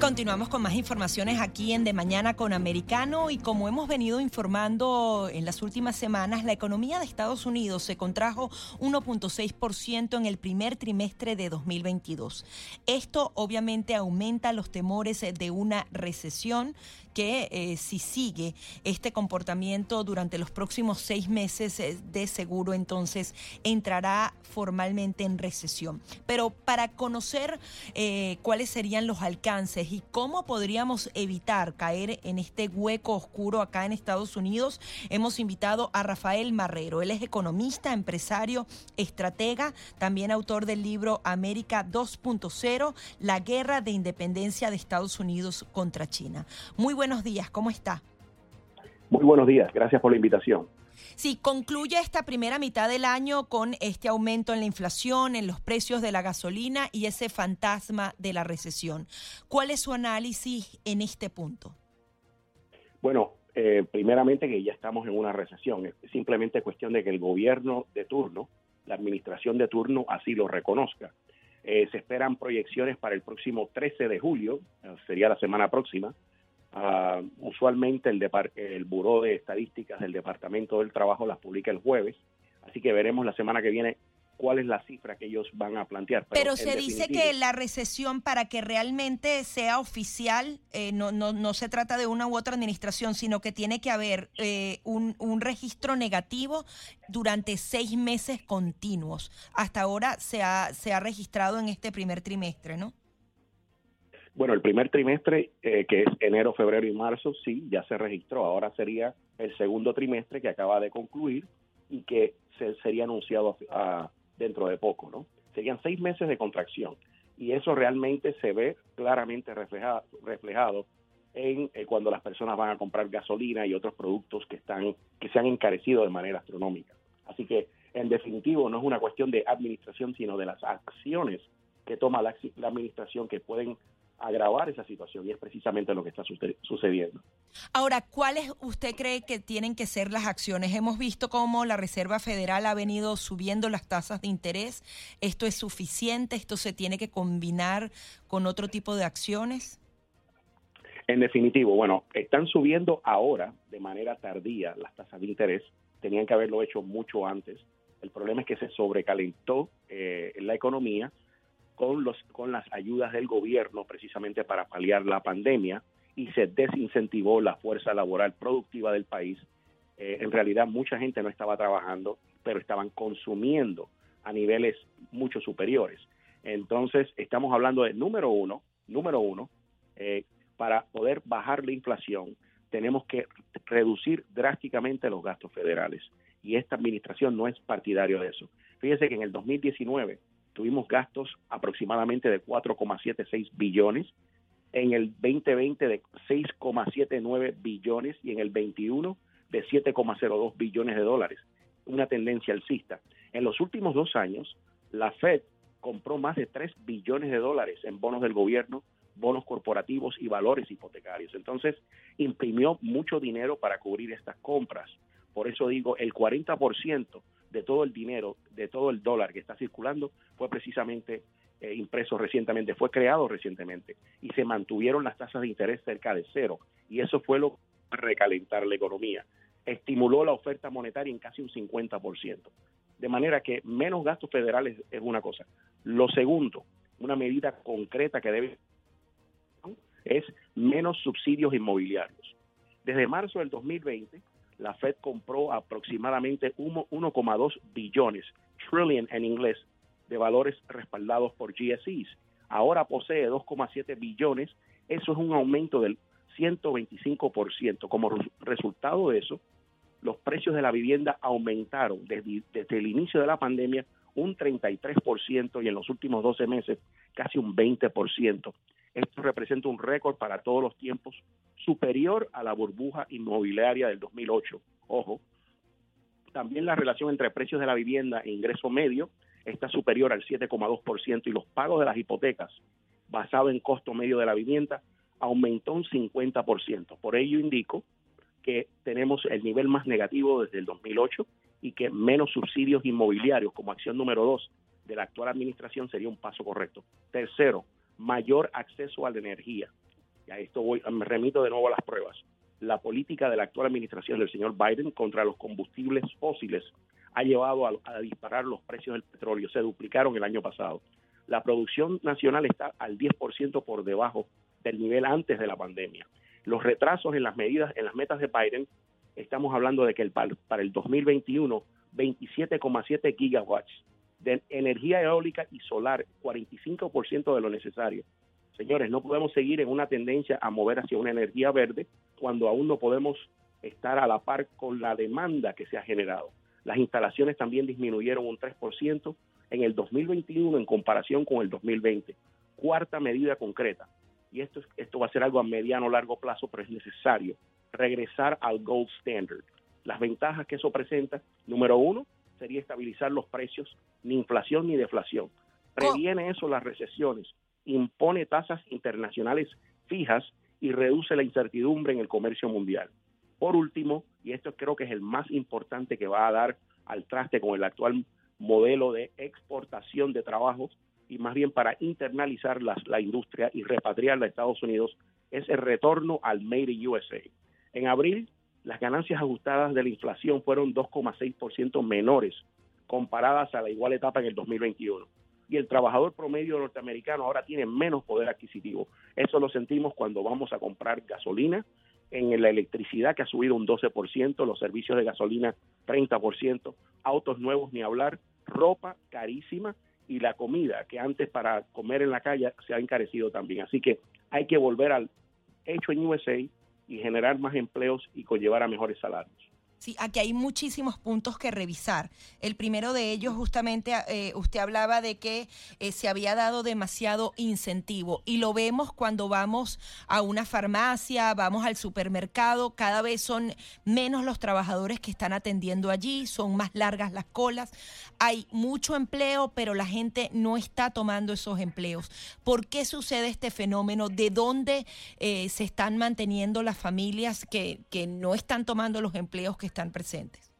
Continuamos con más informaciones aquí en De Mañana con Americano y como hemos venido informando en las últimas semanas, la economía de Estados Unidos se contrajo 1.6% en el primer trimestre de 2022. Esto obviamente aumenta los temores de una recesión que eh, si sigue este comportamiento durante los próximos seis meses eh, de seguro, entonces entrará formalmente en recesión. Pero para conocer eh, cuáles serían los alcances y cómo podríamos evitar caer en este hueco oscuro acá en Estados Unidos, hemos invitado a Rafael Marrero. Él es economista, empresario, estratega, también autor del libro América 2.0, la guerra de independencia de Estados Unidos contra China. Muy buenos días, ¿cómo está? Muy buenos días, gracias por la invitación. Sí, concluye esta primera mitad del año con este aumento en la inflación, en los precios de la gasolina y ese fantasma de la recesión. ¿Cuál es su análisis en este punto? Bueno, eh, primeramente que ya estamos en una recesión. Es simplemente cuestión de que el gobierno de turno, la administración de turno, así lo reconozca. Eh, se esperan proyecciones para el próximo 13 de julio, eh, sería la semana próxima, Uh, usualmente el, el Buró de Estadísticas del Departamento del Trabajo las publica el jueves, así que veremos la semana que viene cuál es la cifra que ellos van a plantear. Pero, se dice que la recesión, para que realmente sea oficial, eh, no, no, no se trata de una u otra administración, sino que tiene que haber eh, un, un registro negativo durante seis meses continuos. Hasta ahora se ha, se ha registrado en este primer trimestre, ¿no? Bueno, el primer trimestre, eh, que es enero, febrero y marzo, sí, ya se registró. Ahora sería el segundo trimestre que acaba de concluir y que se, sería anunciado dentro de poco, ¿no? Serían seis meses de contracción y eso realmente se ve claramente reflejado, reflejado en eh, cuando las personas van a comprar gasolina y otros productos que están que se han encarecido de manera astronómica. Así que, en definitivo, no es una cuestión de administración, sino de las acciones que toma la, la administración que pueden agravar esa situación y es precisamente lo que está sucediendo. Ahora, ¿cuáles usted cree que tienen que ser las acciones? Hemos visto cómo la Reserva Federal ha venido subiendo las tasas de interés. ¿Esto es suficiente? ¿Esto se tiene que combinar con otro tipo de acciones? En definitivo, bueno, están subiendo ahora de manera tardía las tasas de interés. Tenían que haberlo hecho mucho antes. El problema es que se sobrecalentó eh, la economía con, los, con las ayudas del gobierno precisamente para paliar la pandemia y se desincentivó la fuerza laboral productiva del país. Eh, en realidad mucha gente no estaba trabajando, pero estaban consumiendo a niveles mucho superiores. Entonces estamos hablando de número uno, número uno, eh, para poder bajar la inflación tenemos que reducir drásticamente los gastos federales y esta administración no es partidario de eso. Fíjese que en el 2019 tuvimos gastos aproximadamente de 4,76 billones, en el 2020 de 6,79 billones y en el 21 de 7,02 billones de dólares, una tendencia alcista. En los últimos dos años, la Fed compró más de 3 billones de dólares en bonos del gobierno, bonos corporativos y valores hipotecarios. Entonces, imprimió mucho dinero para cubrir estas compras. Por eso digo, el 40% de todo el dinero, de todo el dólar que está circulando, fue precisamente eh, impreso recientemente, fue creado recientemente y se mantuvieron las tasas de interés cerca de cero y eso fue lo que recalentar la economía. Estimuló la oferta monetaria en casi un 50%. De manera que menos gastos federales es una cosa. Lo segundo, una medida concreta que debe es menos subsidios inmobiliarios. Desde marzo del 2020, la Fed compró aproximadamente 1,2 billones, trillion en inglés, de valores respaldados por GSEs. Ahora posee 2,7 billones. Eso es un aumento del 125%. Como resultado de eso, los precios de la vivienda aumentaron desde, desde el inicio de la pandemia un 33% y en los últimos 12 meses casi un 20%. Esto representa un récord para todos los tiempos, superior a la burbuja inmobiliaria del 2008. Ojo, también la relación entre precios de la vivienda e ingreso medio está superior al 7,2% y los pagos de las hipotecas basados en costo medio de la vivienda aumentó un 50%. Por ello indico que tenemos el nivel más negativo desde el 2008 y que menos subsidios inmobiliarios como acción número dos de la actual administración sería un paso correcto. Tercero, mayor acceso a la energía. Y a esto voy, me remito de nuevo a las pruebas. La política de la actual administración del señor Biden contra los combustibles fósiles ha llevado a, disparar los precios del petróleo. Se duplicaron el año pasado. La producción nacional está al 10% por debajo del nivel antes de la pandemia. Los retrasos en las medidas, en las metas de Biden, estamos hablando de que el, para el 2021, 27,7 gigawatts de energía eólica y solar, 45% de lo necesario. Señores, no podemos seguir en una tendencia a mover hacia una energía verde cuando aún no podemos estar a la par con la demanda que se ha generado. Las instalaciones también disminuyeron un 3% en el 2021 en comparación con el 2020. Cuarta medida concreta, y esto, esto va a ser algo a mediano o largo plazo, pero es necesario, regresar al gold standard. Las ventajas que eso presenta, número uno, sería estabilizar los precios, ni inflación ni deflación. Previene eso las recesiones, impone tasas internacionales fijas y reduce la incertidumbre en el comercio mundial. Por último, y esto creo que es el más importante que va a dar al traste con el actual modelo de exportación de trabajos y más bien para internalizar la, la industria y repatriarla a Estados Unidos, es el retorno al Made in USA. En abril, las ganancias ajustadas de la inflación fueron 2,6% menores comparadas a la igual etapa en el 2021. Y el trabajador promedio norteamericano ahora tiene menos poder adquisitivo. Eso lo sentimos cuando vamos a comprar gasolina, en la electricidad que ha subido un 12%, los servicios de gasolina 30%, autos nuevos ni hablar, ropa carísima y la comida que antes para comer en la calle se ha encarecido también. Así que hay que volver al hecho en USA y generar más empleos y conllevar a mejores salarios. Sí, aquí hay muchísimos puntos que revisar. El primero de ellos, justamente, eh, usted hablaba de que eh, se había dado demasiado incentivo y lo vemos cuando vamos a una farmacia, vamos al supermercado, cada vez son menos los trabajadores que están atendiendo allí, son más largas las colas, hay mucho empleo, pero la gente no está tomando esos empleos. ¿Por qué sucede este fenómeno? ¿De dónde eh, se están manteniendo las familias que, que no están tomando los empleos que están presentes?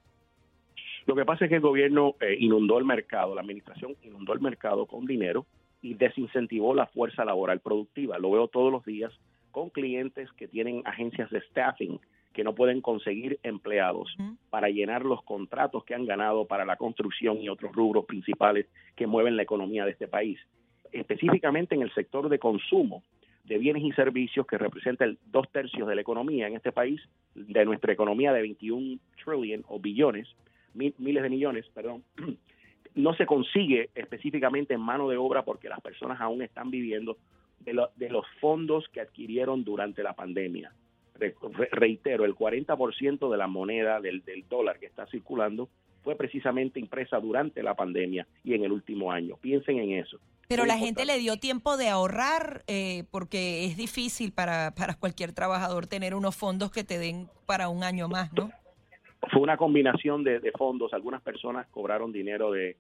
Lo que pasa es que el gobierno eh, inundó el mercado, la administración inundó el mercado con dinero y desincentivó la fuerza laboral productiva. Lo veo todos los días con clientes que tienen agencias de staffing que no pueden conseguir empleados para llenar los contratos que han ganado para la construcción y otros rubros principales que mueven la economía de este país. Específicamente en el sector de consumo, de bienes y servicios que representa el dos tercios de la economía en este país, de nuestra economía de 21 trillion o billones, miles de millones, perdón, no se consigue específicamente en mano de obra porque las personas aún están viviendo de, de los fondos que adquirieron durante la pandemia. reitero, el 40% de la moneda del dólar que está circulando fue precisamente impresa durante la pandemia y en el último año. Piensen en eso. Pero la gente le dio tiempo de ahorrar eh, porque es difícil para, para cualquier trabajador tener unos fondos que te den para un año más, ¿no? Fue una combinación de, fondos. Algunas personas cobraron dinero de,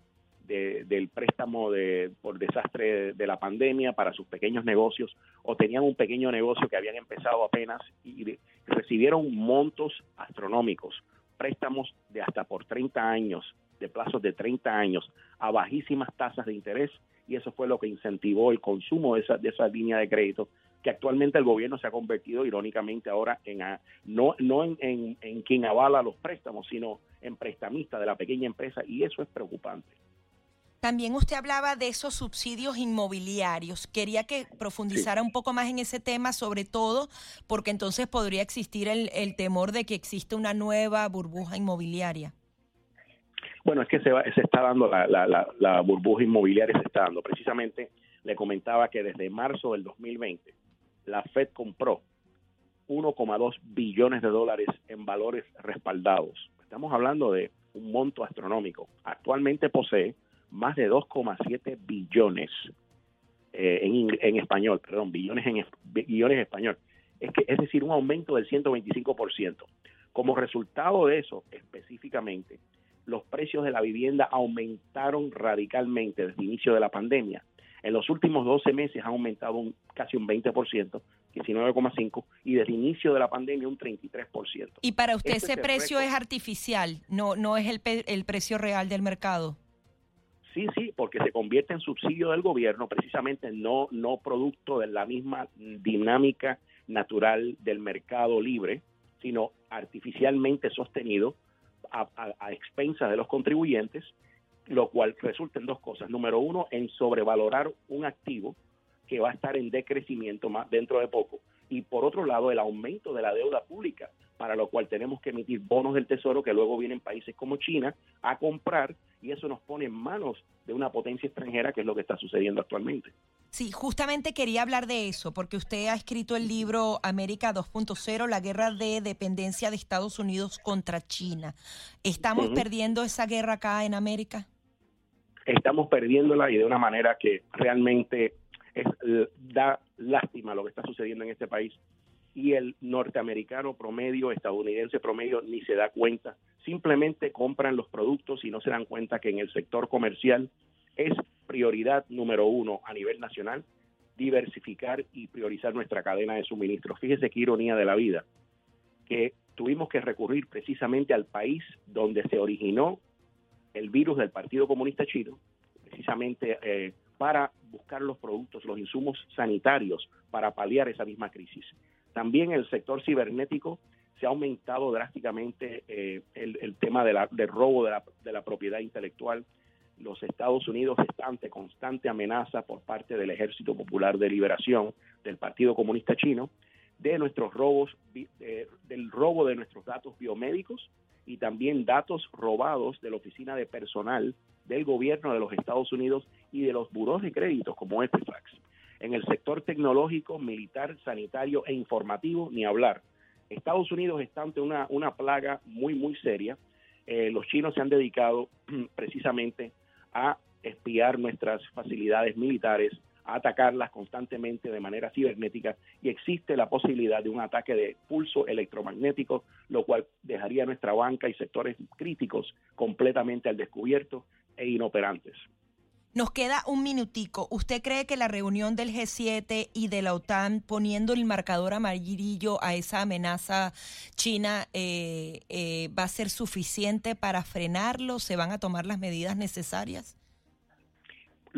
del préstamo de, por desastre de la pandemia para sus pequeños negocios o tenían un pequeño negocio que habían empezado apenas y recibieron montos astronómicos préstamos de hasta por 30 años, de plazos de 30 años, a bajísimas tasas de interés, y eso fue lo que incentivó el consumo de esa, de esa línea de crédito, que actualmente el gobierno se ha convertido irónicamente ahora en no, no en, en quien avala los préstamos, sino en prestamista de la pequeña empresa, y eso es preocupante. También usted hablaba de esos subsidios inmobiliarios. Quería que profundizara un poco más en ese tema, sobre todo porque entonces podría existir el, temor de que existe una nueva burbuja inmobiliaria. Bueno, es que se, se está dando, la, la, la, burbuja inmobiliaria se está dando. Precisamente le comentaba que desde marzo del 2020 la Fed compró 1,2 billones de dólares en valores respaldados. Estamos hablando de un monto astronómico. Actualmente posee más de 2,7 billones eh, en, en, español, perdón, billones en billones español. Es, que, es decir, un aumento del 125%. Como resultado de eso, específicamente, los precios de la vivienda aumentaron radicalmente desde el inicio de la pandemia. En los últimos 12 meses ha aumentado un, casi un 20% 19,5 y desde el inicio de la pandemia un 33%. Y para usted ese, precio es artificial, no no es el, el precio real del mercado. Sí, sí, porque se convierte en subsidio del gobierno, precisamente no no producto de la misma dinámica natural del mercado libre, sino artificialmente sostenido a, expensas de los contribuyentes, lo cual resulta en dos cosas. Número uno, en sobrevalorar un activo que va a estar en decrecimiento más dentro de poco. Y por otro lado, el aumento de la deuda pública, para lo cual tenemos que emitir bonos del Tesoro que luego vienen países como China a comprar y eso nos pone en manos de una potencia extranjera, que es lo que está sucediendo actualmente. Sí, justamente quería hablar de eso, porque usted ha escrito el libro América 2.0, la guerra de dependencia de Estados Unidos contra China. ¿Estamos perdiendo esa guerra acá en América? Estamos perdiéndola y de una manera que realmente es, da lástima lo que está sucediendo en este país y el norteamericano promedio, estadounidense promedio, ni se da cuenta. Simplemente compran los productos y no se dan cuenta que en el sector comercial es prioridad número uno a nivel nacional diversificar y priorizar nuestra cadena de suministro. Fíjese qué ironía de la vida, que tuvimos que recurrir precisamente al país donde se originó el virus del Partido Comunista Chino, precisamente eh, para buscar los productos, los insumos sanitarios para paliar esa misma crisis. También el sector cibernético se ha aumentado drásticamente eh, el, tema de la, del robo de la, de la propiedad intelectual. Los Estados Unidos están ante constante amenaza por parte del Ejército Popular de Liberación, del Partido Comunista Chino, de nuestros robos, del robo de nuestros datos biomédicos y también datos robados de la oficina de personal del gobierno de los Estados Unidos y de los buros de créditos como Equifax en el sector tecnológico, militar, sanitario e informativo, ni hablar. Estados Unidos está ante una, una plaga muy, muy seria. Eh, los chinos se han dedicado precisamente a espiar nuestras facilidades militares, a atacarlas constantemente de manera cibernética y existe la posibilidad de un ataque de pulso electromagnético, lo cual dejaría nuestra banca y sectores críticos completamente al descubierto e inoperantes. Nos queda un minutico. ¿Usted cree que la reunión del G7 y de la OTAN poniendo el marcador amarillo a esa amenaza china eh, eh, va a ser suficiente para frenarlo? ¿Se van a tomar las medidas necesarias?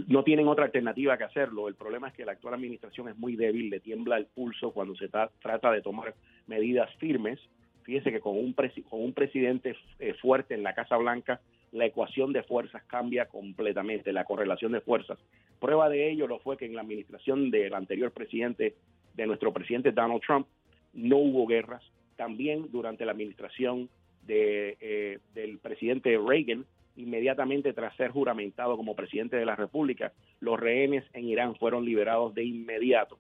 No tienen otra alternativa que hacerlo. El problema es que la actual administración es muy débil, le tiembla el pulso cuando se trata de tomar medidas firmes. Fíjese que con un, con un presidente eh, fuerte en la Casa Blanca la ecuación de fuerzas cambia completamente, la correlación de fuerzas. Prueba de ello lo fue que en la administración del anterior presidente, de nuestro presidente Donald Trump, no hubo guerras. También durante la administración de, eh, del presidente Reagan, inmediatamente tras ser juramentado como presidente de la República, los rehenes en Irán fueron liberados de inmediato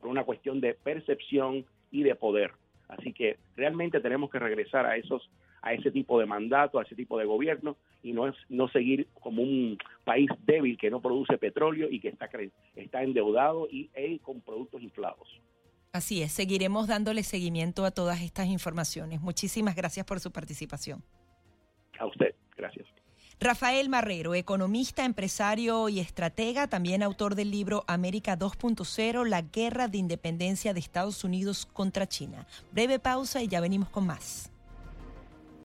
por una cuestión de percepción y de poder. Así que realmente tenemos que regresar a esos a ese tipo de mandato, a ese tipo de gobierno y no es no seguir como un país débil que no produce petróleo y que está está endeudado y con productos inflados. Así es, seguiremos dándole seguimiento a todas estas informaciones. Muchísimas gracias por su participación. A usted, gracias. Rafael Marrero, economista, empresario y estratega, también autor del libro América 2.0, la guerra de independencia de Estados Unidos contra China. Breve pausa y ya venimos con más.